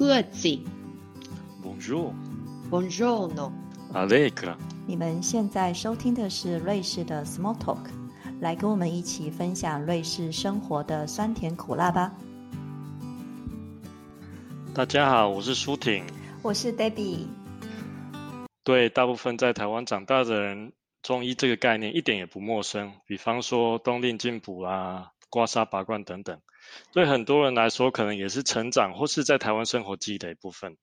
各自。Bonjour，Bonjour，no。Allegra。你们现在收听的是瑞士的 Small Talk，来跟我们一起分享瑞士生活的酸甜苦辣吧。大家好，我是舒婷。我是 Debbie。对大部分在台湾长大的人，中医这个概念一点也不陌生。比方说冬令进补啊、刮痧拔罐等等，对很多人来说，可能也是成长或是在台湾生活记忆的一部分。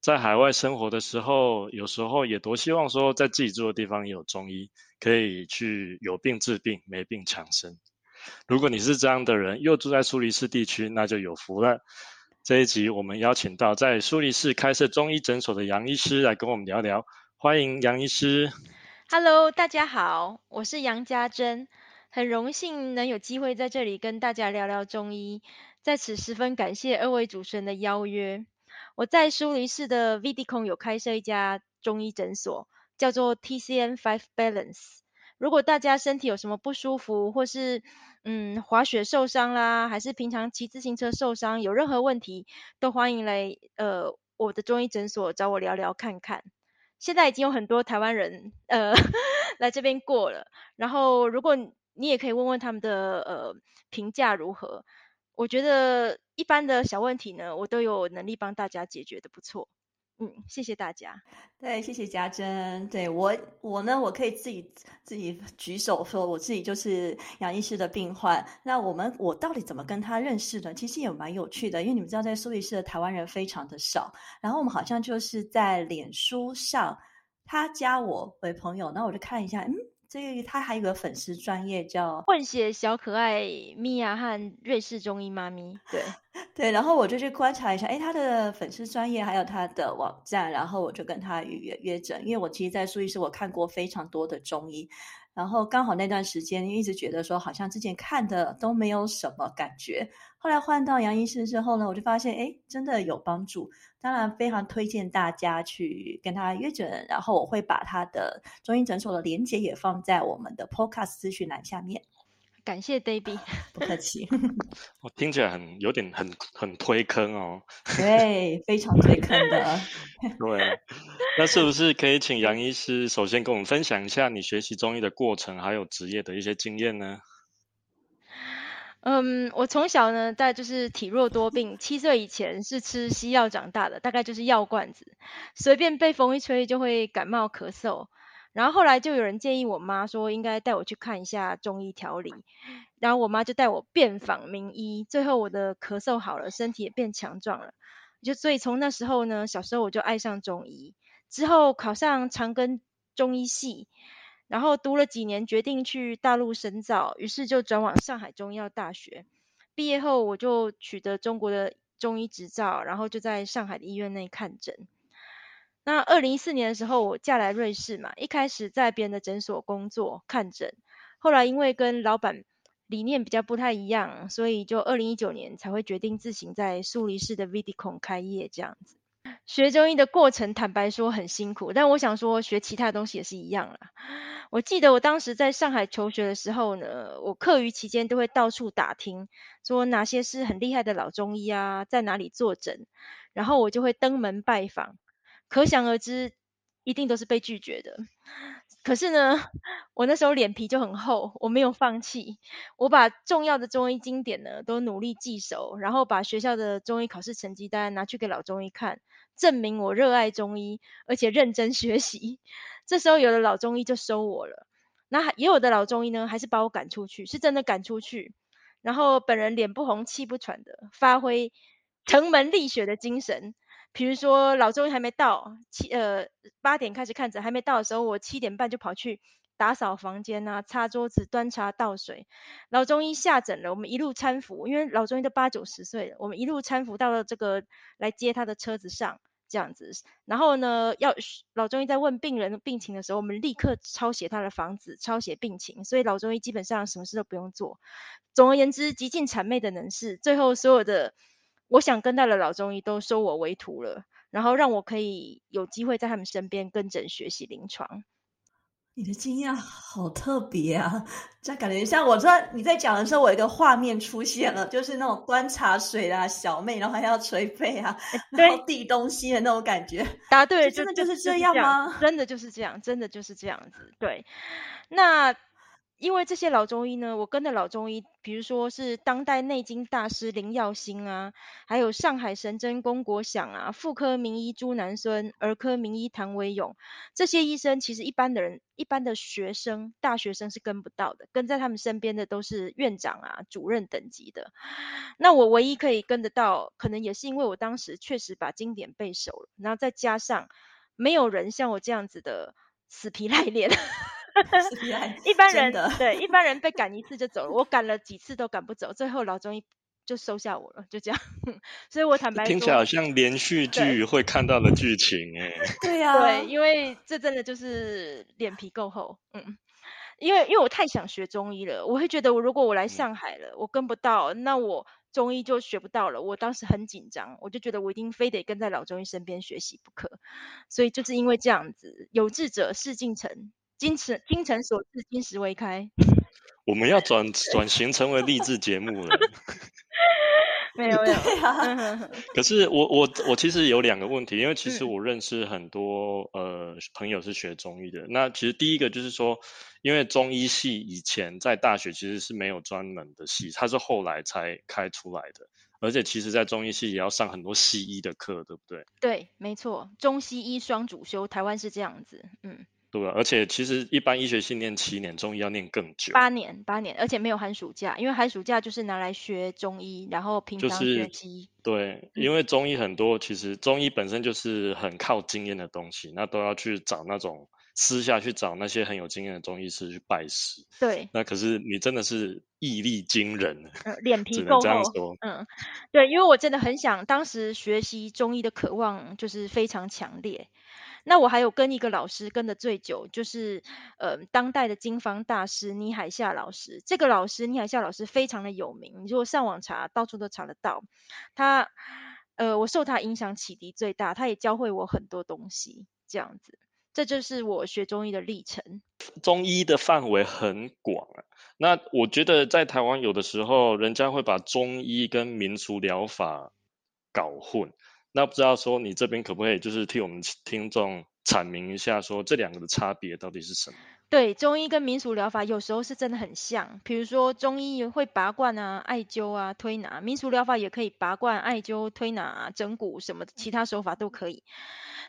在海外生活的时候，有时候也多希望说，在自己住的地方有中医，可以去有病治病，没病强身。如果你是这样的人，又住在苏黎世地区，那就有福了。这一集我们邀请到在苏黎世开设中医诊所的杨医师来跟我们聊聊，欢迎杨医师。Hello，大家好，我是杨家珍，很荣幸能有机会在这里跟大家聊聊中医，在此十分感谢二位主持人的邀约。我在苏黎世的 Vidicon 有开设一家中医诊所，叫做 TCN Five Balance。如果大家身体有什么不舒服，或是嗯滑雪受伤啦，还是平常骑自行车受伤，有任何问题，都欢迎来呃我的中医诊所找我聊聊看看。现在已经有很多台湾人呃 来这边过了，然后如果你也可以问问他们的呃评价如何。我觉得一般的小问题呢，我都有能力帮大家解决的不错。嗯，谢谢大家。对，谢谢家珍。对我，我呢，我可以自己自己举手说，我自己就是杨医师的病患。那我们，我到底怎么跟他认识的？其实也蛮有趣的，因为你们知道，在苏黎世的台湾人非常的少。然后我们好像就是在脸书上，他加我为朋友，那我就看一下，嗯。这个他还有个粉丝专业叫混血小可爱米娅和瑞士中医妈咪，对 对，然后我就去观察一下，哎，他的粉丝专业还有他的网站，然后我就跟他预约约诊，因为我其实，在苏医师我看过非常多的中医，然后刚好那段时间一直觉得说，好像之前看的都没有什么感觉，后来换到杨医师之后呢，我就发现，哎，真的有帮助。当然，非常推荐大家去跟他约诊，然后我会把他的中医诊所的链接也放在我们的 Podcast 资讯栏下面。感谢 Debbie，不客气。我听起来很有点很很推坑哦。对，非常推坑的。对，那是不是可以请杨医师首先跟我们分享一下你学习中医的过程，还有职业的一些经验呢？嗯，我从小呢，大概就是体弱多病，七岁以前是吃西药长大的，大概就是药罐子，随便被风一吹就会感冒咳嗽。然后后来就有人建议我妈说，应该带我去看一下中医调理，然后我妈就带我遍访名医，最后我的咳嗽好了，身体也变强壮了。就所以从那时候呢，小时候我就爱上中医，之后考上长庚中医系。然后读了几年，决定去大陆深造，于是就转往上海中医药大学。毕业后，我就取得中国的中医执照，然后就在上海的医院内看诊。那二零一四年的时候，我嫁来瑞士嘛，一开始在别人的诊所工作看诊，后来因为跟老板理念比较不太一样，所以就二零一九年才会决定自行在苏黎世的 Vidicon 开业这样子。学中医的过程，坦白说很辛苦，但我想说学其他东西也是一样啦。我记得我当时在上海求学的时候呢，我课余期间都会到处打听，说哪些是很厉害的老中医啊，在哪里坐诊，然后我就会登门拜访。可想而知，一定都是被拒绝的。可是呢，我那时候脸皮就很厚，我没有放弃，我把重要的中医经典呢都努力记熟，然后把学校的中医考试成绩单拿去给老中医看，证明我热爱中医，而且认真学习。这时候有的老中医就收我了，那也有的老中医呢，还是把我赶出去，是真的赶出去。然后本人脸不红气不喘的，发挥城门立雪的精神。比如说老中医还没到，七呃八点开始看诊，还没到的时候，我七点半就跑去打扫房间啊，擦桌子、端茶倒水。老中医下诊了，我们一路搀扶，因为老中医都八九十岁了，我们一路搀扶到了这个来接他的车子上。这样子，然后呢，要老中医在问病人病情的时候，我们立刻抄写他的房子，抄写病情，所以老中医基本上什么事都不用做。总而言之，极尽谄媚的能事，最后所有的我想跟到的老中医都收我为徒了，然后让我可以有机会在他们身边跟诊学习临床。你的经验好特别啊！这感觉像我知道你在讲的时候，我一个画面出现了，就是那种端茶水啊，小妹，然后还要捶背啊，然后递东西的那种感觉。答对，真的就是这样吗？真的就是这样，真的就是这样子。对，那。因为这些老中医呢，我跟的老中医，比如说是当代内经大师林耀星啊，还有上海神针龚国祥啊，妇科名医朱南孙，儿科名医谭维勇，这些医生其实一般的人、一般的学生、大学生是跟不到的，跟在他们身边的都是院长啊、主任等级的。那我唯一可以跟得到，可能也是因为我当时确实把经典背熟了，然后再加上没有人像我这样子的死皮赖脸。一般人对一般人被赶一次就走了，我赶了几次都赶不走，最后老中医就收下我了，就这样。所以我坦白听起来好像连续剧会看到的剧情哎。对呀，对，因为这真的就是脸皮够厚，嗯，因为因为我太想学中医了，我会觉得我如果我来上海了，我跟不到，那我中医就学不到了。我当时很紧张，我就觉得我一定非得跟在老中医身边学习不可，所以就是因为这样子，有志者事竟成。精诚精诚所至，金石为开。我们要转转型成为励志节目了。没有没有。可是我我我其实有两个问题，因为其实我认识很多呃朋友是学中医的。那其实第一个就是说，因为中医系以前在大学其实是没有专门的系，它是后来才开出来的。而且其实，在中医系也要上很多西医的课，对不对？对，没错，中西医双主修，台湾是这样子，嗯。对，而且其实一般医学系念七年，中医要念更久，八年，八年，而且没有寒暑假，因为寒暑假就是拿来学中医，然后平常学西。对，因为中医很多，其实中医本身就是很靠经验的东西，那都要去找那种私下去找那些很有经验的中医师去拜师。对，那可是你真的是毅力惊人，脸皮够厚。嗯，对，因为我真的很想，当时学习中医的渴望就是非常强烈。那我还有跟一个老师跟的最久，就是呃当代的经方大师倪海夏老师。这个老师倪海夏老师非常的有名，你如果上网查，到处都查得到。他呃我受他影响启迪最大，他也教会我很多东西。这样子，这就是我学中医的历程。中医的范围很广啊。那我觉得在台湾有的时候，人家会把中医跟民俗疗法搞混。那不知道说你这边可不可以就是替我们听众阐明一下，说这两个的差别到底是什么？对，中医跟民俗疗法有时候是真的很像，比如说中医会拔罐啊、艾灸啊、推拿，民俗疗法也可以拔罐、艾灸、推拿、整骨什么其他手法都可以。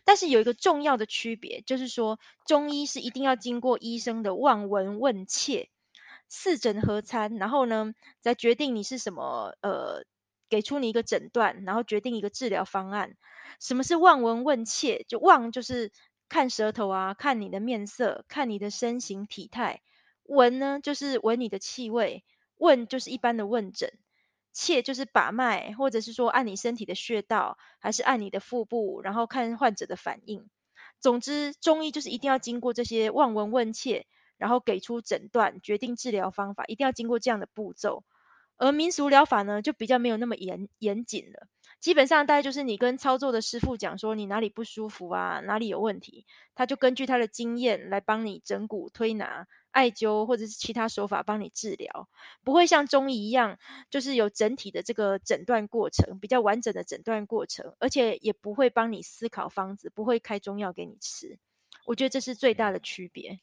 但是有一个重要的区别，就是说中医是一定要经过医生的望闻问切、四诊合参，然后呢再决定你是什么呃。给出你一个诊断，然后决定一个治疗方案。什么是望闻问切？就望就是看舌头啊，看你的面色，看你的身形体态；闻呢就是闻你的气味；问就是一般的问诊；切就是把脉，或者是说按你身体的穴道，还是按你的腹部，然后看患者的反应。总之，中医就是一定要经过这些望闻问切，然后给出诊断，决定治疗方法，一定要经过这样的步骤。而民俗疗法呢，就比较没有那么严严谨了。基本上，大概就是你跟操作的师傅讲说你哪里不舒服啊，哪里有问题，他就根据他的经验来帮你整骨、推拿、艾灸或者是其他手法帮你治疗，不会像中医一样，就是有整体的这个诊断过程，比较完整的诊断过程，而且也不会帮你思考方子，不会开中药给你吃。我觉得这是最大的区别。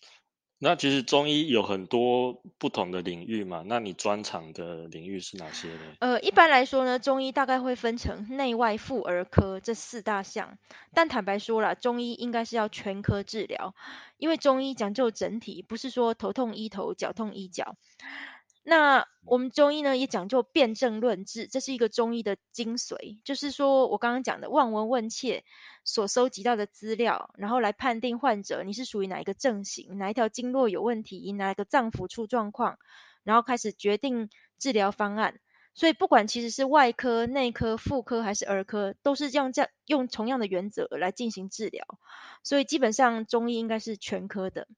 那其实中医有很多不同的领域嘛，那你专长的领域是哪些呢？呃，一般来说呢，中医大概会分成内外妇儿科这四大项，但坦白说了，中医应该是要全科治疗，因为中医讲究整体，不是说头痛医头，脚痛医脚。那我们中医呢也讲究辨证论治，这是一个中医的精髓，就是说我刚刚讲的望闻问切所收集到的资料，然后来判定患者你是属于哪一个症型，哪一条经络有问题，哪一个脏腑出状况，然后开始决定治疗方案。所以不管其实是外科、内科、妇科还是儿科，都是这样这样用同样的原则来进行治疗。所以基本上中医应该是全科的。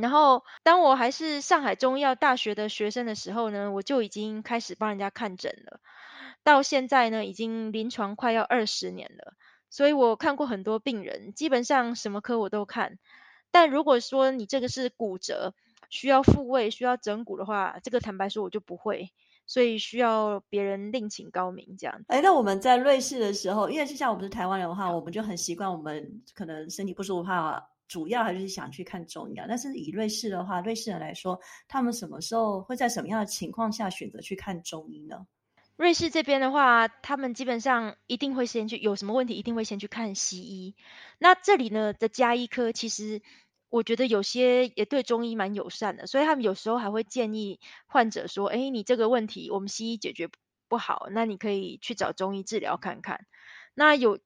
然后，当我还是上海中医药大学的学生的时候呢，我就已经开始帮人家看诊了。到现在呢，已经临床快要二十年了，所以我看过很多病人，基本上什么科我都看。但如果说你这个是骨折，需要复位、需要整骨的话，这个坦白说我就不会，所以需要别人另请高明这样。哎，那我们在瑞士的时候，因为就像我们是台湾人的话，我们就很习惯，我们可能身体不舒服的话，主要还是想去看中医啊。但是以瑞士的话，瑞士人来说，他们什么时候会在什么样的情况下选择去看中医呢？瑞士这边的话，他们基本上一定会先去有什么问题，一定会先去看西医。那这里呢的加医科，其实我觉得有些也对中医蛮友善的，所以他们有时候还会建议患者说：“哎，你这个问题我们西医解决不好，那你可以去找中医治疗看看。”那有，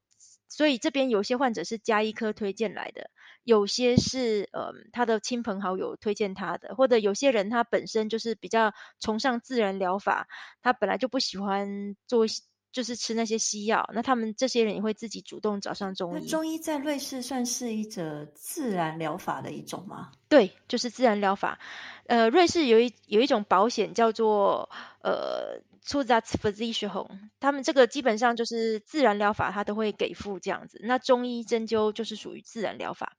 所以这边有些患者是加医科推荐来的。有些是呃他的亲朋好友推荐他的，或者有些人他本身就是比较崇尚自然疗法，他本来就不喜欢做就是吃那些西药，那他们这些人也会自己主动找上中医。中医在瑞士算是一种自然疗法的一种吗？对，就是自然疗法。呃，瑞士有一有一种保险叫做呃。出自 physician，他们这个基本上就是自然疗法，他都会给付这样子。那中医针灸就是属于自然疗法。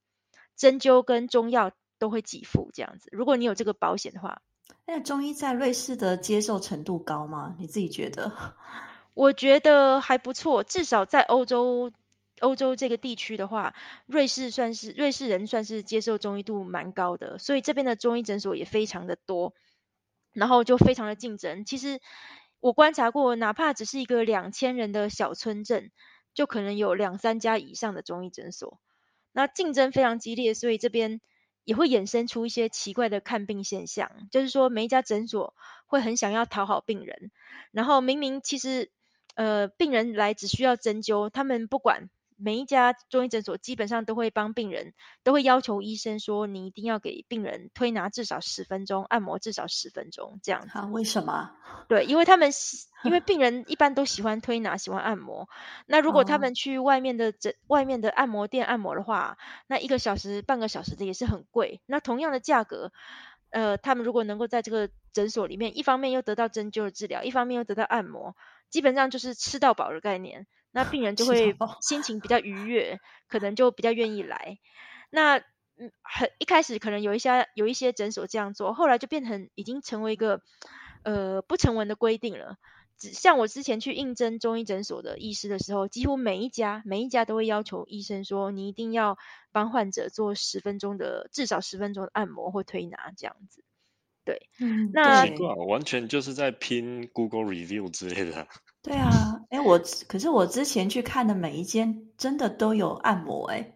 针灸跟中药都会给付这样子。如果你有这个保险的话，那中医在瑞士的接受程度高吗？你自己觉得？我觉得还不错，至少在欧洲欧洲这个地区的话，瑞士算是瑞士人算是接受中医度蛮高的，所以这边的中医诊所也非常的多，然后就非常的竞争。其实我观察过，哪怕只是一个两千人的小村镇，就可能有两三家以上的中医诊所。那竞争非常激烈，所以这边也会衍生出一些奇怪的看病现象，就是说每一家诊所会很想要讨好病人，然后明明其实呃病人来只需要针灸，他们不管。每一家中医诊所基本上都会帮病人，都会要求医生说，你一定要给病人推拿至少十分钟，按摩至少十分钟，这样。啊？为什么？对，因为他们因为 病人一般都喜欢推拿，喜欢按摩。那如果他们去外面的诊、外面的按摩店按摩的话，那一个小时、半个小时的也是很贵。那同样的价格，呃，他们如果能够在这个诊所里面，一方面又得到针灸的治疗，一方面又得到按摩，基本上就是吃到饱的概念。那病人就会心情比较愉悦，可能就比较愿意来。那嗯，很一开始可能有一些有一些诊所这样做，后来就变成已经成为一个呃不成文的规定了。只像我之前去应征中医诊所的医师的时候，几乎每一家每一家都会要求医生说，你一定要帮患者做十分钟的至少十分钟的按摩或推拿这样子。对，嗯，那完全就是在拼 Google review 之类的。对啊，哎，我可是我之前去看的每一间真的都有按摩，哎，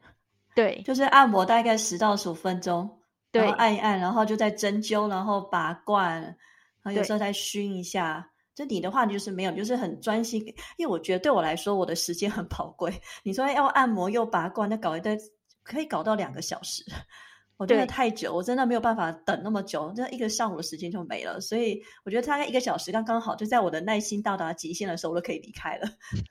对，就是按摩大概十到十五分钟，然后按一按，然后就在针灸，然后拔罐，然后有时候再熏一下。就你的话就是没有，就是很专心，因为我觉得对我来说，我的时间很宝贵。你说要按摩又拔罐，那搞一堆可以搞到两个小时。我真的太久，我真的没有办法等那么久，这一个上午的时间就没了。所以我觉得大概一个小时刚刚好，就在我的耐心到达极限的时候，我都可以离开了。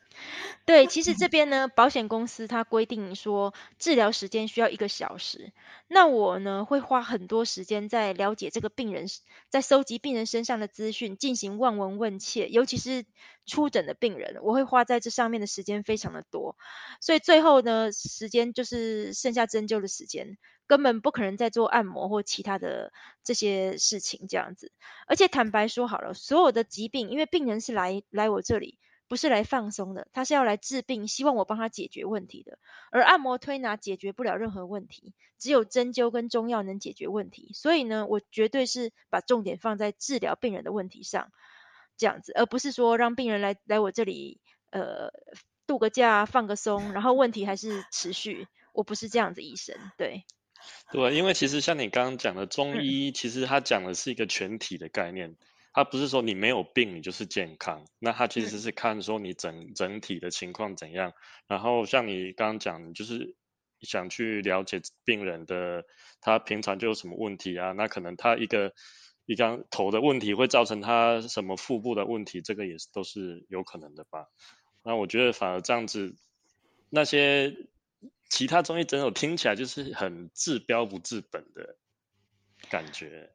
对，其实这边呢，保险公司它规定说治疗时间需要一个小时，那我呢会花很多时间在了解这个病人，在收集病人身上的资讯，进行望闻问切，尤其是出诊的病人，我会花在这上面的时间非常的多，所以最后呢，时间就是剩下针灸的时间。根本不可能再做按摩或其他的这些事情这样子，而且坦白说好了，所有的疾病，因为病人是来来我这里，不是来放松的，他是要来治病，希望我帮他解决问题的。而按摩推拿解决不了任何问题，只有针灸跟中药能解决问题。所以呢，我绝对是把重点放在治疗病人的问题上，这样子，而不是说让病人来来我这里，呃，度个假放个松，然后问题还是持续。我不是这样子医生，对。对，因为其实像你刚刚讲的中医，其实它讲的是一个全体的概念，它不是说你没有病你就是健康，那它其实是看说你整整体的情况怎样。然后像你刚刚讲，就是想去了解病人的他平常就有什么问题啊，那可能他一个一张头的问题会造成他什么腹部的问题，这个也是都是有可能的吧。那我觉得反而这样子那些。其他中医诊所听起来就是很治标不治本的感觉。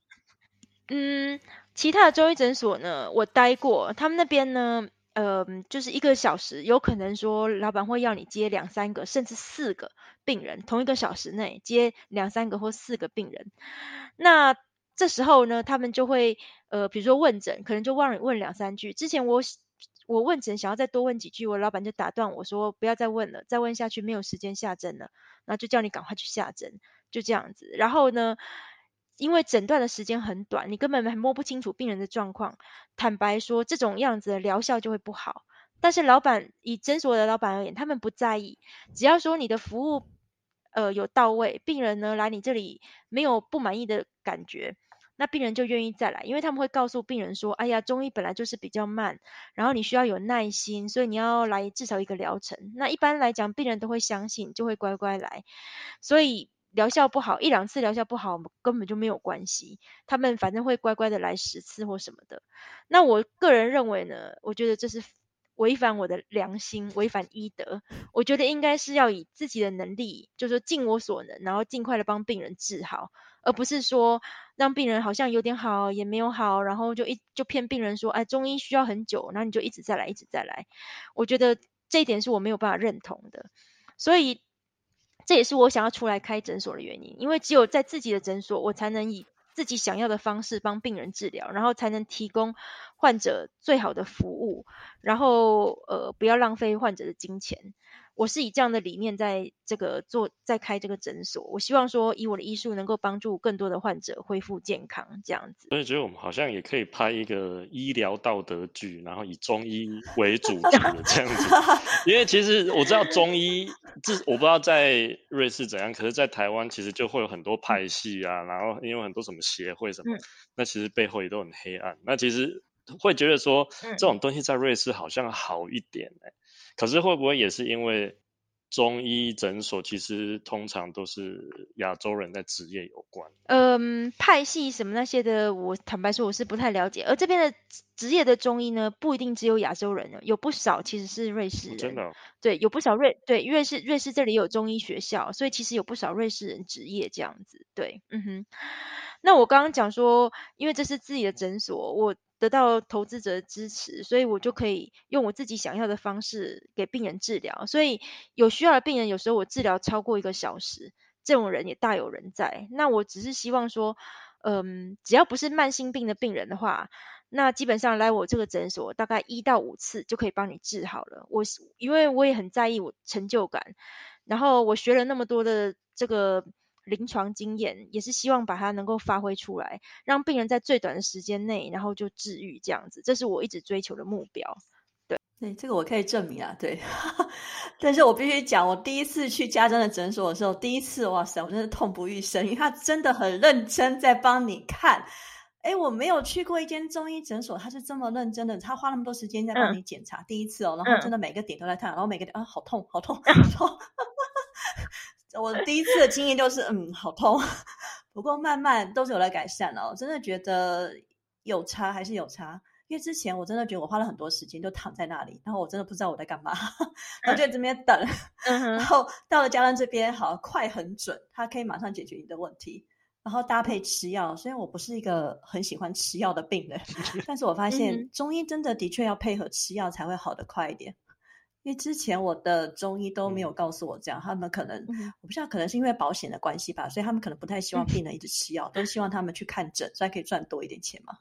嗯，其他的中医诊所呢，我待过，他们那边呢，呃。呃，就是一个小时，有可能说老板会要你接两三个，甚至四个病人，同一个小时内接两三个或四个病人。那这时候呢，他们就会呃，比如说问诊，可能就忘了问两三句。之前我我问诊想要再多问几句，我老板就打断我说不要再问了，再问下去没有时间下针了，那就叫你赶快去下针，就这样子。然后呢？因为诊断的时间很短，你根本摸不清楚病人的状况。坦白说，这种样子的疗效就会不好。但是老板以诊所的老板而言，他们不在意，只要说你的服务呃有到位，病人呢来你这里没有不满意的感觉，那病人就愿意再来，因为他们会告诉病人说：“哎呀，中医本来就是比较慢，然后你需要有耐心，所以你要来至少一个疗程。”那一般来讲，病人都会相信，就会乖乖来。所以。疗效不好，一两次疗效不好，根本就没有关系。他们反正会乖乖的来十次或什么的。那我个人认为呢，我觉得这是违反我的良心，违反医德。我觉得应该是要以自己的能力，就是尽我所能，然后尽快的帮病人治好，而不是说让病人好像有点好也没有好，然后就一就骗病人说，哎，中医需要很久，然后你就一直再来，一直再来。我觉得这一点是我没有办法认同的，所以。这也是我想要出来开诊所的原因，因为只有在自己的诊所，我才能以自己想要的方式帮病人治疗，然后才能提供患者最好的服务，然后呃不要浪费患者的金钱。我是以这样的理念在这个做，在开这个诊所。我希望说，以我的医术能够帮助更多的患者恢复健康，这样子。所以觉得我们好像也可以拍一个医疗道德剧，然后以中医为主角这样子。因为其实我知道中医，这我不知道在瑞士怎样，可是在台湾其实就会有很多派系啊，然后因为很多什么协会什么，那其实背后也都很黑暗。那其实会觉得说，这种东西在瑞士好像好一点哎。可是会不会也是因为中医诊所其实通常都是亚洲人在职业有关？嗯，派系什么那些的，我坦白说我是不太了解。而这边的职业的中医呢，不一定只有亚洲人，有不少其实是瑞士人。真的？对，有不少瑞对瑞士瑞士这里有中医学校，所以其实有不少瑞士人职业这样子。对，嗯哼。那我刚刚讲说，因为这是自己的诊所，我。得到投资者的支持，所以我就可以用我自己想要的方式给病人治疗。所以有需要的病人，有时候我治疗超过一个小时，这种人也大有人在。那我只是希望说，嗯，只要不是慢性病的病人的话，那基本上来我这个诊所，大概一到五次就可以帮你治好了。我因为我也很在意我成就感，然后我学了那么多的这个。临床经验也是希望把它能够发挥出来，让病人在最短的时间内，然后就治愈这样子，这是我一直追求的目标。对，对，这个我可以证明啊。对，但是我必须讲，我第一次去家珍的诊所的时候，第一次，哇塞，我真的痛不欲生，因为他真的很认真在帮你看。哎，我没有去过一间中医诊所，他是这么认真的，他花那么多时间在帮你检查，第一次哦，然后真的每个点都在看，然后每个点啊，好痛，好痛，好痛。我第一次的经验就是，嗯，好痛。不过慢慢都是有在改善了。我真的觉得有差还是有差，因为之前我真的觉得我花了很多时间就躺在那里，然后我真的不知道我在干嘛，然后就在这边等。然后到了家人这边，好快很准，它可以马上解决你的问题，然后搭配吃药。虽然我不是一个很喜欢吃药的病人，但是我发现中医真的的确要配合吃药才会好的快一点。因为之前我的中医都没有告诉我这样，他们可能我不知道，可能是因为保险的关系吧，所以他们可能不太希望病人一直吃药，都希望他们去看诊，所以可以赚多一点钱嘛。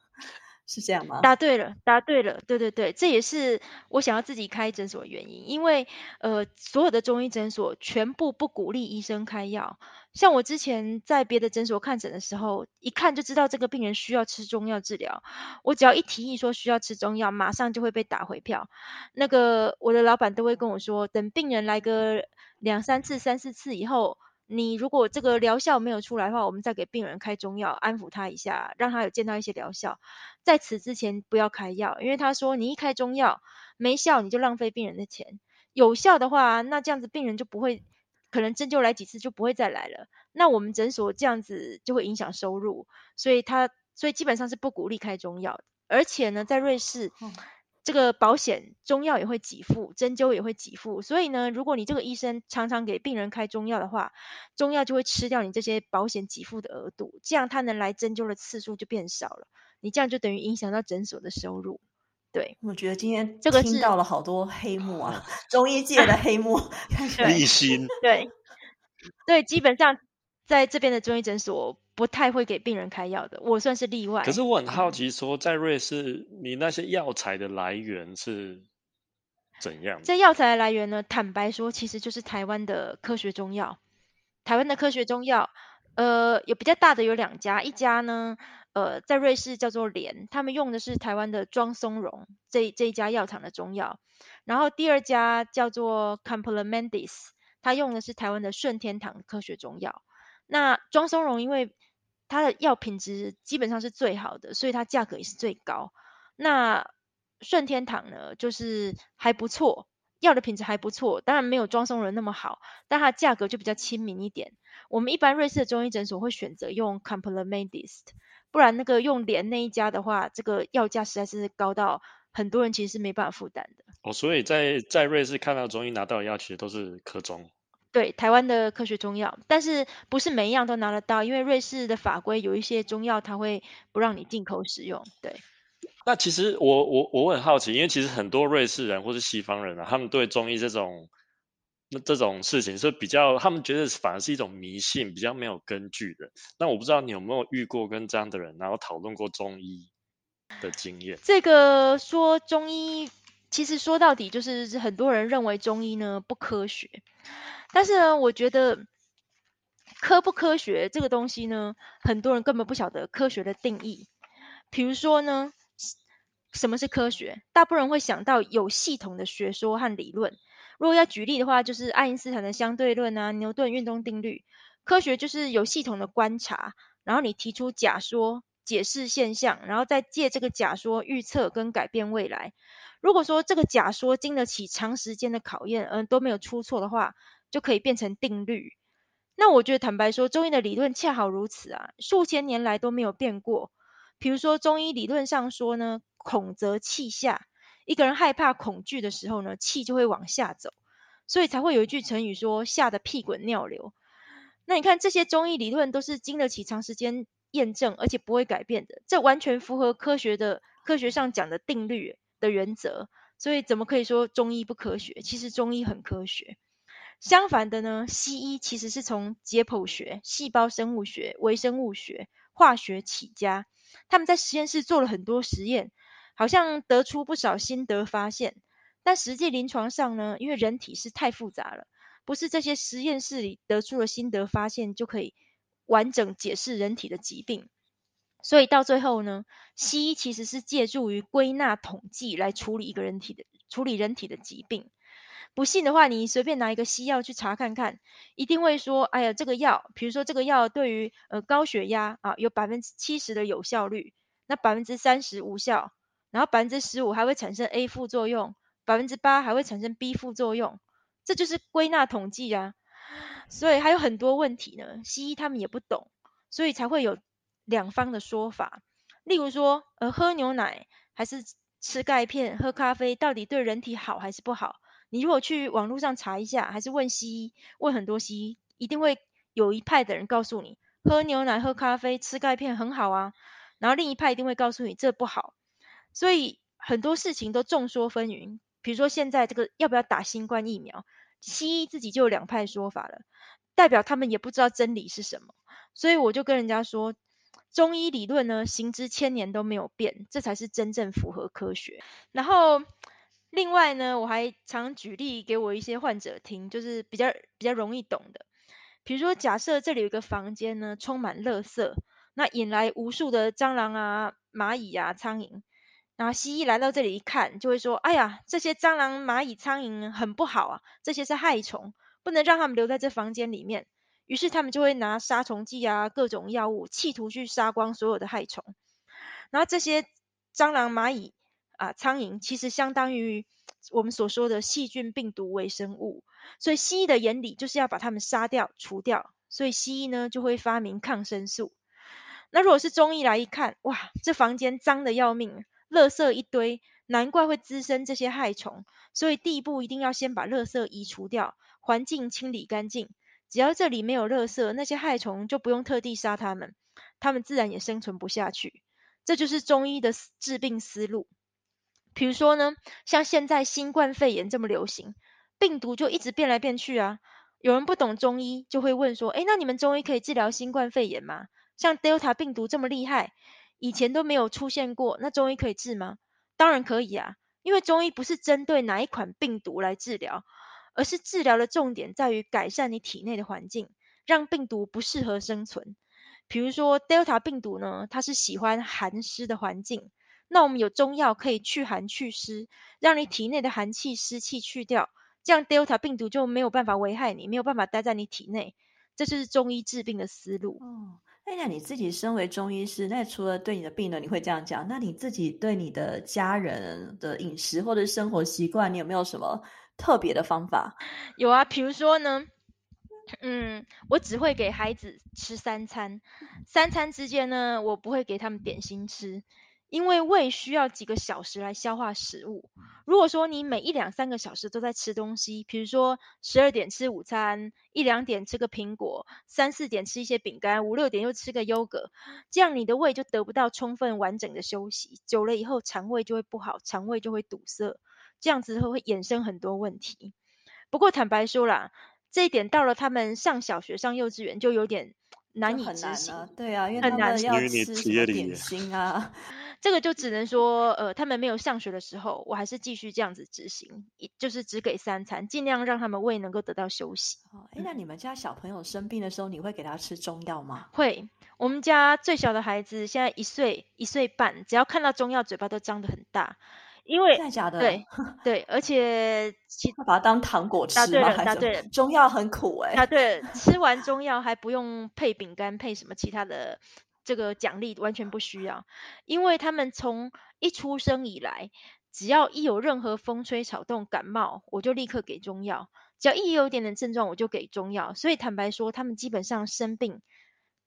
是这样吗？答对了，答对了，对对对，这也是我想要自己开诊所的原因。因为呃，所有的中医诊所全部不鼓励医生开药。像我之前在别的诊所看诊的时候，一看就知道这个病人需要吃中药治疗。我只要一提议说需要吃中药，马上就会被打回票。那个我的老板都会跟我说，等病人来个两三次、三四次以后。你如果这个疗效没有出来的话，我们再给病人开中药安抚他一下，让他有见到一些疗效。在此之前不要开药，因为他说你一开中药没效，你就浪费病人的钱。有效的话，那这样子病人就不会，可能针灸来几次就不会再来了。那我们诊所这样子就会影响收入，所以他所以基本上是不鼓励开中药。而且呢，在瑞士。这个保险中药也会给付，针灸也会给付，所以呢，如果你这个医生常常给病人开中药的话，中药就会吃掉你这些保险给付的额度，这样他能来针灸的次数就变少了，你这样就等于影响到诊所的收入。对，我觉得今天这个是听到了好多黑幕啊，中医界的黑幕，立 心，对，对，基本上在这边的中医诊所不太会给病人开药的，我算是例外。可是我很好奇说，在瑞士，你那些药材的来源是怎样的？这药材的来源呢？坦白说，其实就是台湾的科学中药。台湾的科学中药，呃，有比较大的有两家，一家呢，呃，在瑞士叫做联，他们用的是台湾的庄松茸这这一家药厂的中药。然后第二家叫做 Complementis，它用的是台湾的顺天堂科学中药。那庄松茸因为它的药品质基本上是最好的，所以它价格也是最高。那顺天堂呢，就是还不错，药的品质还不错，当然没有庄松仁那么好，但它的价格就比较亲民一点。我们一般瑞士的中医诊所会选择用 c o m p l e m e n t i s t 不然那个用联那一家的话，这个药价实在是高到很多人其实是没办法负担的。哦，所以在在瑞士看到中医拿到的药，其实都是科中。对，台湾的科学中药，但是不是每一样都拿得到，因为瑞士的法规有一些中药它会不让你进口使用。对。那其实我我我很好奇，因为其实很多瑞士人或是西方人啊，他们对中医这种那这种事情是比较，他们觉得反而是一种迷信，比较没有根据的。那我不知道你有没有遇过跟这样的人，然后讨论过中医的经验？这个说中医，其实说到底就是很多人认为中医呢不科学，但是呢，我觉得科不科学这个东西呢，很多人根本不晓得科学的定义。比如说呢。什么是科学？大部分人会想到有系统的学说和理论。如果要举例的话，就是爱因斯坦的相对论啊，牛顿运动定律。科学就是有系统的观察，然后你提出假说，解释现象，然后再借这个假说预测跟改变未来。如果说这个假说经得起长时间的考验，嗯，都没有出错的话，就可以变成定律。那我觉得坦白说，中医的理论恰好如此啊，数千年来都没有变过。比如说中医理论上说呢。恐则气下，一个人害怕恐惧的时候呢，气就会往下走，所以才会有一句成语说“吓得屁滚尿流”。那你看这些中医理论都是经得起长时间验证，而且不会改变的，这完全符合科学的科学上讲的定律的原则，所以怎么可以说中医不科学？其实中医很科学。相反的呢，西医其实是从解剖学、细胞生物学、微生物学、化学起家，他们在实验室做了很多实验。好像得出不少心得发现，但实际临床上呢，因为人体是太复杂了，不是这些实验室里得出的心得发现就可以完整解释人体的疾病。所以到最后呢，西医其实是借助于归纳统计来处理一个人体的处理人体的疾病。不信的话，你随便拿一个西药去查看看，一定会说，哎呀，这个药，比如说这个药对于呃高血压啊有百分之七十的有效率，那百分之三十无效。然后百分之十五还会产生 A 副作用，百分之八还会产生 B 副作用，这就是归纳统计啊。所以还有很多问题呢，西医他们也不懂，所以才会有两方的说法。例如说，呃，喝牛奶还是吃钙片、喝咖啡，到底对人体好还是不好？你如果去网络上查一下，还是问西医，问很多西医，一定会有一派的人告诉你，喝牛奶、喝咖啡、吃钙片很好啊。然后另一派一定会告诉你这不好。所以很多事情都众说纷纭，比如说现在这个要不要打新冠疫苗，西医自己就有两派说法了，代表他们也不知道真理是什么。所以我就跟人家说，中医理论呢行之千年都没有变，这才是真正符合科学。然后另外呢，我还常举例给我一些患者听，就是比较比较容易懂的。比如说假设这里有一个房间呢，充满垃圾，那引来无数的蟑螂啊、蚂蚁啊、苍蝇。然后西医来到这里一看，就会说：“哎呀，这些蟑螂、蚂蚁、苍蝇很不好啊，这些是害虫，不能让他们留在这房间里面。”于是他们就会拿杀虫剂啊，各种药物，企图去杀光所有的害虫。然后这些蟑螂、蚂蚁啊、苍蝇，其实相当于我们所说的细菌、病毒、微生物。所以西医的眼里就是要把它们杀掉、除掉。所以西医呢就会发明抗生素。那如果是中医来一看，哇，这房间脏的要命。垃圾一堆，难怪会滋生这些害虫。所以第一步一定要先把垃圾移除掉，环境清理干净。只要这里没有垃圾，那些害虫就不用特地杀它们，它们自然也生存不下去。这就是中医的治病思路。比如说呢，像现在新冠肺炎这么流行，病毒就一直变来变去啊。有人不懂中医，就会问说：“哎，那你们中医可以治疗新冠肺炎吗？像 Delta 病毒这么厉害，以前都没有出现过，那中医可以治吗？”当然可以啊，因为中医不是针对哪一款病毒来治疗，而是治疗的重点在于改善你体内的环境，让病毒不适合生存。比如说 Delta 病毒呢，它是喜欢寒湿的环境，那我们有中药可以去寒去湿，让你体内的寒气湿气去掉。这样 Delta 病毒就没有办法危害你，没有办法待在你体内，这就是中医治病的思路。哦，那你自己身为中医师，那除了对你的病人你会这样讲，那你自己对你的家人的饮食或者生活习惯，你有没有什么特别的方法？有啊，比如说呢，嗯，我只会给孩子吃三餐，三餐之间呢，我不会给他们点心吃。因为胃需要几个小时来消化食物。如果说你每一两三个小时都在吃东西，比如说十二点吃午餐，一两点吃个苹果，三四点吃一些饼干，五六点又吃个优格，这样你的胃就得不到充分完整的休息，久了以后肠胃就会不好，肠胃就会堵塞，这样子会会衍生很多问题。不过坦白说啦，这一点到了他们上小学、上幼稚园就有点难以执行。对啊，因为他们要吃点心啊。这个就只能说，呃，他们没有上学的时候，我还是继续这样子执行，就是只给三餐，尽量让他们胃能够得到休息。哎，那你们家小朋友生病的时候，你会给他吃中药吗？会，我们家最小的孩子现在一岁一岁半，只要看到中药，嘴巴都张得很大，因为真的假的？对 对，而且其他把它当糖果吃吗？答对了，中药很苦哎。答对，吃完中药还不用配饼干，配什么其他的。这个奖励完全不需要，因为他们从一出生以来，只要一有任何风吹草动、感冒，我就立刻给中药；只要一有一点点症状，我就给中药。所以坦白说，他们基本上生病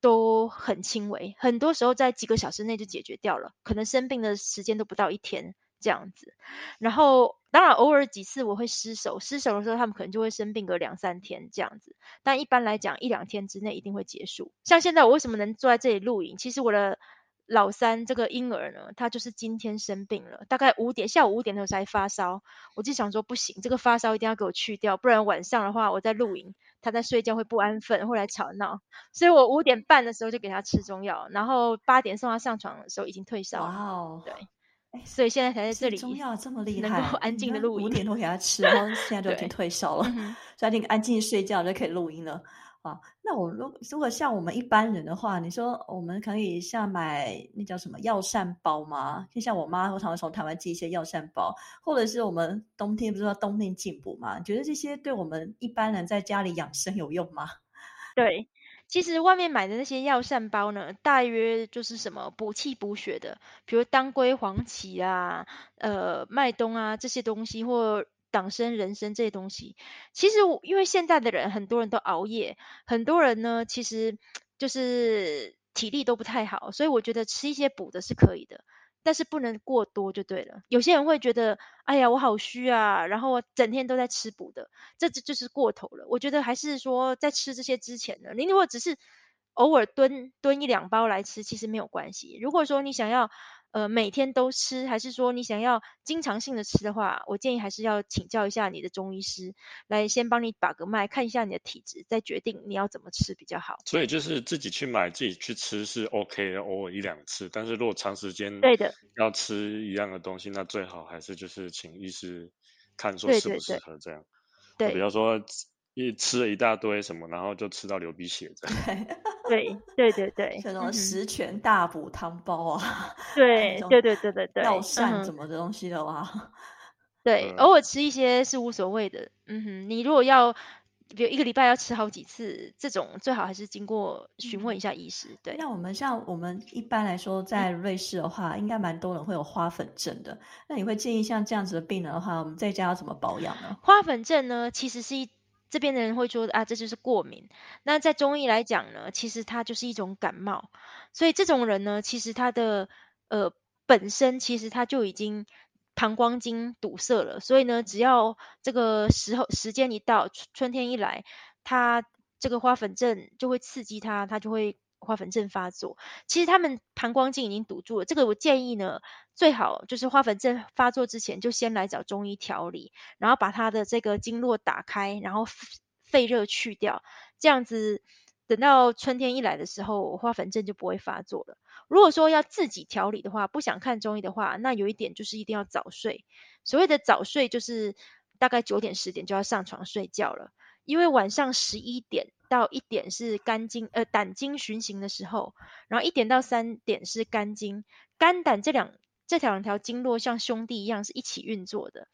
都很轻微，很多时候在几个小时内就解决掉了，可能生病的时间都不到一天。这样子，然后当然偶尔几次我会失手，失手的时候他们可能就会生病个两三天这样子，但一般来讲一两天之内一定会结束。像现在我为什么能坐在这里录影？其实我的老三这个婴儿呢，他就是今天生病了，大概五点下午五点的时候才发烧，我就想说不行，这个发烧一定要给我去掉，不然晚上的话我在露营，他在睡觉会不安分，会来吵闹，所以我五点半的时候就给他吃中药，然后八点送他上床的时候已经退烧。哇哦，对。所以现在才在这里，中药这么厉害，能够安静的录音。五点多给他吃，然后现在都已经退烧了，所以你安静睡觉就可以录音了啊。那我如如果像我们一般人的话，你说我们可以像买那叫什么药膳包吗？就像我妈通常从台湾寄一些药膳包，或者是我们冬天不是说冬天进补吗？觉得这些对我们一般人在家里养生有用吗？对。其实外面买的那些药膳包呢，大约就是什么补气补血的，比如当归、黄芪啊、呃麦冬啊这些东西，或党参、人参这些东西。其实因为现在的人很多人都熬夜，很多人呢其实就是体力都不太好，所以我觉得吃一些补的是可以的。但是不能过多就对了。有些人会觉得，哎呀，我好虚啊，然后整天都在吃补的，这这就是过头了。我觉得还是说，在吃这些之前呢，你如果只是偶尔蹲蹲一两包来吃，其实没有关系。如果说你想要，呃，每天都吃，还是说你想要经常性的吃的话，我建议还是要请教一下你的中医师，来先帮你把个脉，看一下你的体质，再决定你要怎么吃比较好。所以就是自己去买，自己去吃是 OK 的，偶尔一两次。但是如果长时间对的要吃一样的东西，那最好还是就是请医师看说适不适合这样。对，比方说。一吃了一大堆什么，然后就吃到流鼻血这样。对对对对，这种十全大补汤包啊，对对对对对对，药膳什么的东西的话，对，偶尔吃一些是无所谓的。嗯哼，你如果要，比如一个礼拜要吃好几次，这种最好还是经过询问一下医师。对，那我们像我们一般来说在瑞士的话，应该蛮多人会有花粉症的。那你会建议像这样子的病人的话，我们在家要怎么保养呢？花粉症呢，其实是一。这边的人会说啊，这就是过敏。那在中医来讲呢，其实它就是一种感冒。所以这种人呢，其实他的呃本身其实他就已经膀胱经堵塞了。所以呢，只要这个时候时间一到，春天一来，他这个花粉症就会刺激他，他就会花粉症发作。其实他们膀胱经已经堵住了。这个我建议呢，最好就是花粉症发作之前就先来找中医调理，然后把他的这个经络打开，然后肺热去掉，这样子等到春天一来的时候，花粉症就不会发作了。如果说要自己调理的话，不想看中医的话，那有一点就是一定要早睡。所谓的早睡就是大概九点十点就要上床睡觉了，因为晚上十一点到一点是肝经呃胆经循行的时候，然后一点到三点是肝经，肝胆这两这条两条经络像兄弟一样是一起运作的，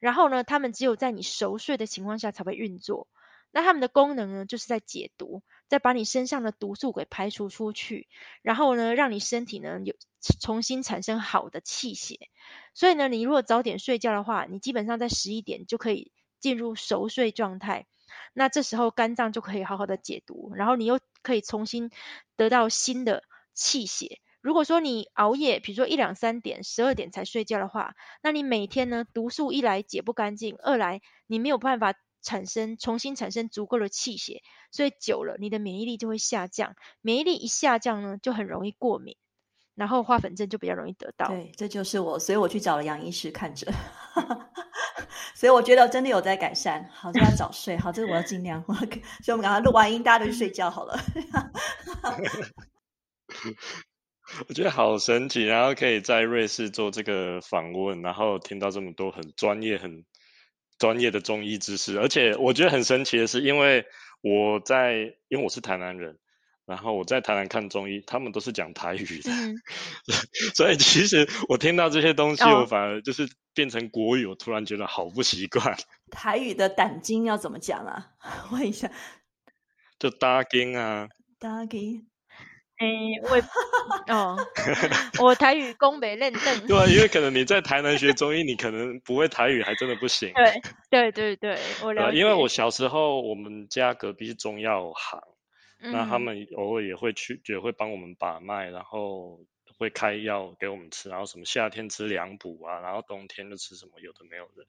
然后呢，他们只有在你熟睡的情况下才会运作。那他们的功能呢，就是在解毒，在把你身上的毒素给排除出去，然后呢，让你身体呢有重新产生好的气血。所以呢，你如果早点睡觉的话，你基本上在十一点就可以进入熟睡状态。那这时候肝脏就可以好好的解毒，然后你又可以重新得到新的气血。如果说你熬夜，比如说一两三点、十二点才睡觉的话，那你每天呢毒素一来解不干净，二来你没有办法。产生重新产生足够的气血，所以久了你的免疫力就会下降，免疫力一下降呢，就很容易过敏，然后花粉症就比较容易得到。对，这就是我，所以我去找了杨医师看着，所以我觉得真的有在改善。好，就要早睡，好，这个我要尽量。我所以我们赶快录完音，大家都去睡觉好了。我觉得好神奇，然后可以在瑞士做这个访问，然后听到这么多很专业、很。专业的中医知识，而且我觉得很神奇的是，因为我在，因为我是台南人，然后我在台南看中医，他们都是讲台语的，所以其实我听到这些东西，我反而就是变成国语，我突然觉得好不习惯。台语的胆经要怎么讲啊？问一下，就搭经啊，搭经。哎，我哦，我台语公北认证。对啊，因为可能你在台南学中医，你可能不会台语，还真的不行。对对对对，我了解。因为我小时候，我们家隔壁是中药行，那他们偶尔也会去，也会帮我们把脉，然后会开药给我们吃，然后什么夏天吃凉补啊，然后冬天就吃什么有的没有的，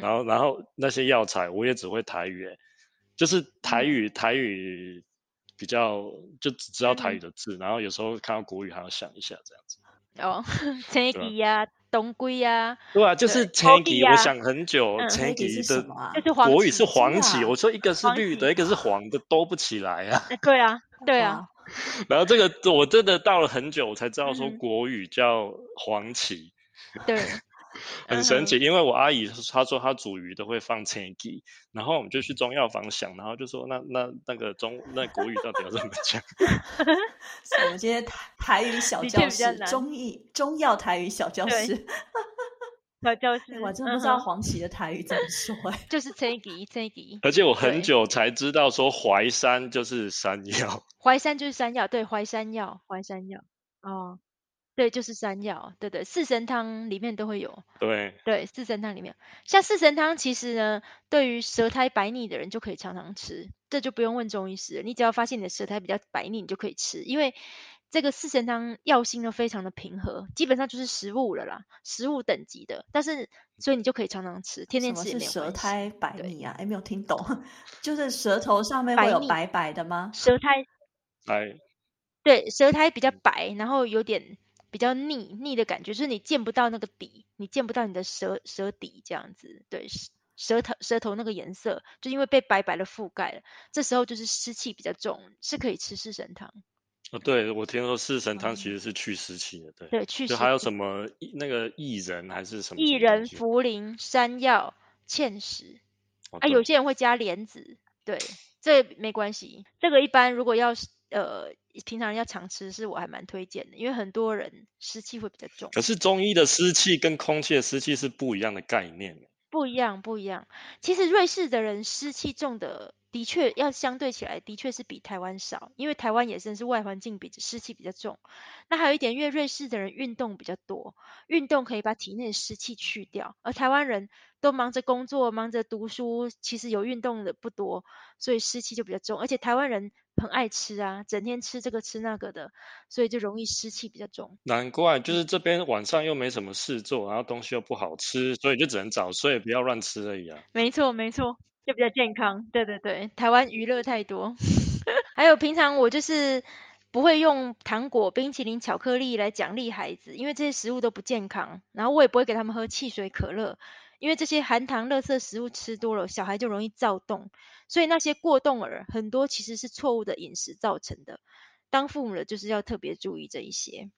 然后然后那些药材我也只会台语，就是台语台语。比较就只知道台语的字，然后有时候看到国语还要想一下这样子。哦，青吉呀，东归呀。对啊，就是青吉，我想很久，青吉的国语是黄芪。我说一个是绿的，一个是黄的，都不起来啊。对啊，对啊。然后这个我真的到了很久，我才知道说国语叫黄芪。对。很神奇，因为我阿姨她说她煮鱼都会放青鸡，然后我们就去中药房想，然后就说那那那个中那国语到底要怎么讲？我们今天台台语小教室，中医中药台语小教室，小教室，我真的不知道黄芪的台语怎么说，就是青鸡青鸡。而且我很久才知道说淮山就是山药，淮山就是山药，对，淮山药，淮山药，哦。对，就是山药，对对，四神汤里面都会有。对对，四神汤里面，像四神汤，其实呢，对于舌苔白腻的人就可以常常吃，这就不用问中医师，你只要发现你的舌苔比较白腻，你就可以吃，因为这个四神汤药性都非常的平和，基本上就是食物了啦，食物等级的，但是所以你就可以常常吃，天天吃也没有舌苔白腻啊？哎，没有听懂，就是舌头上面会有白白的吗？舌苔白，对，舌苔比较白，然后有点。比较腻腻的感觉，就是你见不到那个底，你见不到你的舌舌底这样子，对，舌头舌头那个颜色，就因为被白白的覆盖了，这时候就是湿气比较重，是可以吃四神汤。哦，对，我听说四神汤其实是去湿气的，对，对，去。就还有什么那个薏仁还是什么？薏仁、茯苓、山药、芡实，啊，有些人会加莲子，对，这没关系，这个一般如果要呃。平常要常吃，是我还蛮推荐的，因为很多人湿气会比较重。可是中医的湿气跟空气的湿气是不一样的概念。不一样，不一样。其实瑞士的人湿气重的，的确要相对起来，的确是比台湾少，因为台湾也算是外环境比湿气比较重。那还有一点，因为瑞士的人运动比较多，运动可以把体内的湿气去掉，而台湾人都忙着工作、忙着读书，其实有运动的不多，所以湿气就比较重。而且台湾人。很爱吃啊，整天吃这个吃那个的，所以就容易湿气比较重。难怪，就是这边晚上又没什么事做，然后东西又不好吃，所以就只能早睡，不要乱吃而已啊。没错，没错，就比较健康。对对对，台湾娱乐太多。还有平常我就是不会用糖果、冰淇淋、巧克力来奖励孩子，因为这些食物都不健康。然后我也不会给他们喝汽水、可乐，因为这些含糖、垃圾食物吃多了，小孩就容易躁动。所以那些过动儿很多其实是错误的饮食造成的。当父母的就是要特别注意这一些。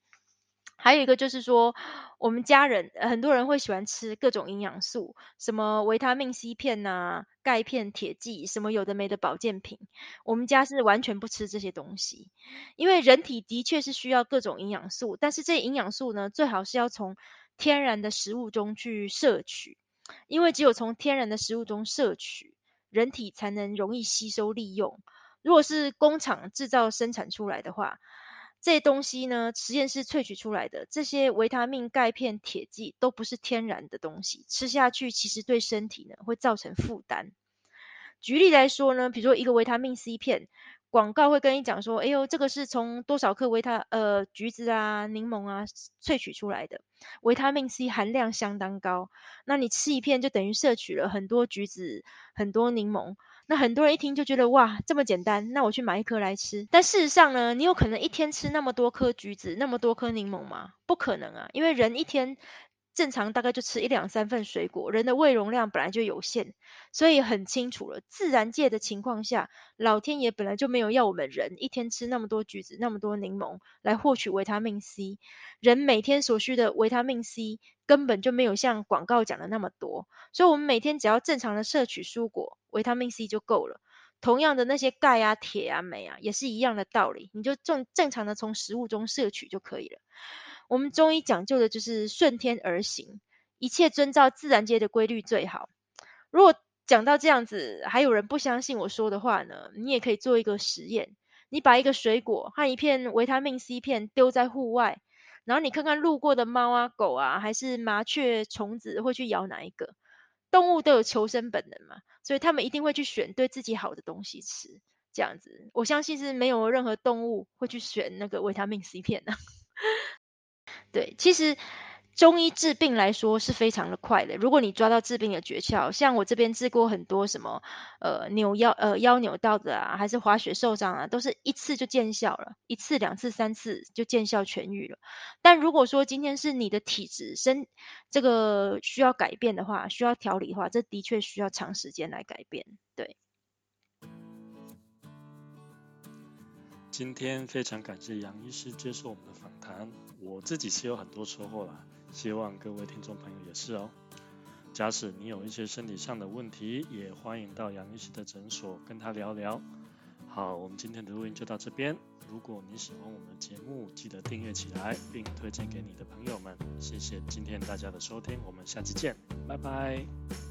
还有一个就是说，我们家人很多人会喜欢吃各种营养素，什么维他命 C 片呐、钙片、铁剂，什么有的没的保健品。我们家是完全不吃这些东西，因为人体的确是需要各种营养素，但是这营养素呢，最好是要从天然的食物中去摄取，因为只有从天然的食物中摄取，人体才能容易吸收利用。如果是工厂制造生产出来的话，这些东西呢，实验室萃取出来的这些维他命、钙片、铁剂都不是天然的东西，吃下去其实对身体呢会造成负担。举例来说呢，比如说一个维他命 C 片，广告会跟你讲说，哎呦，这个是从多少克维他呃橘子啊、柠檬啊萃取出来的，维他命 C 含量相当高，那你吃一片就等于摄取了很多橘子、很多柠檬。那很多人一听就觉得哇，这么简单，那我去买一颗来吃。但事实上呢，你有可能一天吃那么多颗橘子，那么多颗柠檬吗？不可能啊，因为人一天正常大概就吃一两三份水果，人的胃容量本来就有限，所以很清楚了，自然界的情况下，老天爷本来就没有要我们人一天吃那么多橘子、那么多柠檬来获取维他命 C。人每天所需的维他命 C。根本就没有像广告讲的那么多，所以我们每天只要正常的摄取蔬果，维他命 C 就够了。同样的那些钙啊、铁啊、镁啊，也是一样的道理，你就正正常的从食物中摄取就可以了。我们中医讲究的就是顺天而行，一切遵照自然界的规律最好。如果讲到这样子，还有人不相信我说的话呢，你也可以做一个实验，你把一个水果和一片维他命 C 片丢在户外。然后你看看路过的猫啊、狗啊，还是麻雀、虫子会去咬哪一个？动物都有求生本能嘛，所以他们一定会去选对自己好的东西吃。这样子，我相信是没有任何动物会去选那个维他命 C 片的。对，其实。中医治病来说是非常的快的。如果你抓到治病的诀窍，像我这边治过很多什么，呃，扭腰呃腰扭到的啊，还是滑雪受伤啊，都是一次就见效了，一次、两次、三次就见效痊愈了。但如果说今天是你的体质身这个需要改变的话，需要调理的话，这的确需要长时间来改变。对。今天非常感谢杨医师接受我们的访谈，我自己是有很多收获啦。希望各位听众朋友也是哦。假使你有一些身体上的问题，也欢迎到杨医师的诊所跟他聊聊。好，我们今天的录音就到这边。如果你喜欢我们的节目，记得订阅起来，并推荐给你的朋友们。谢谢今天大家的收听，我们下期见，拜拜。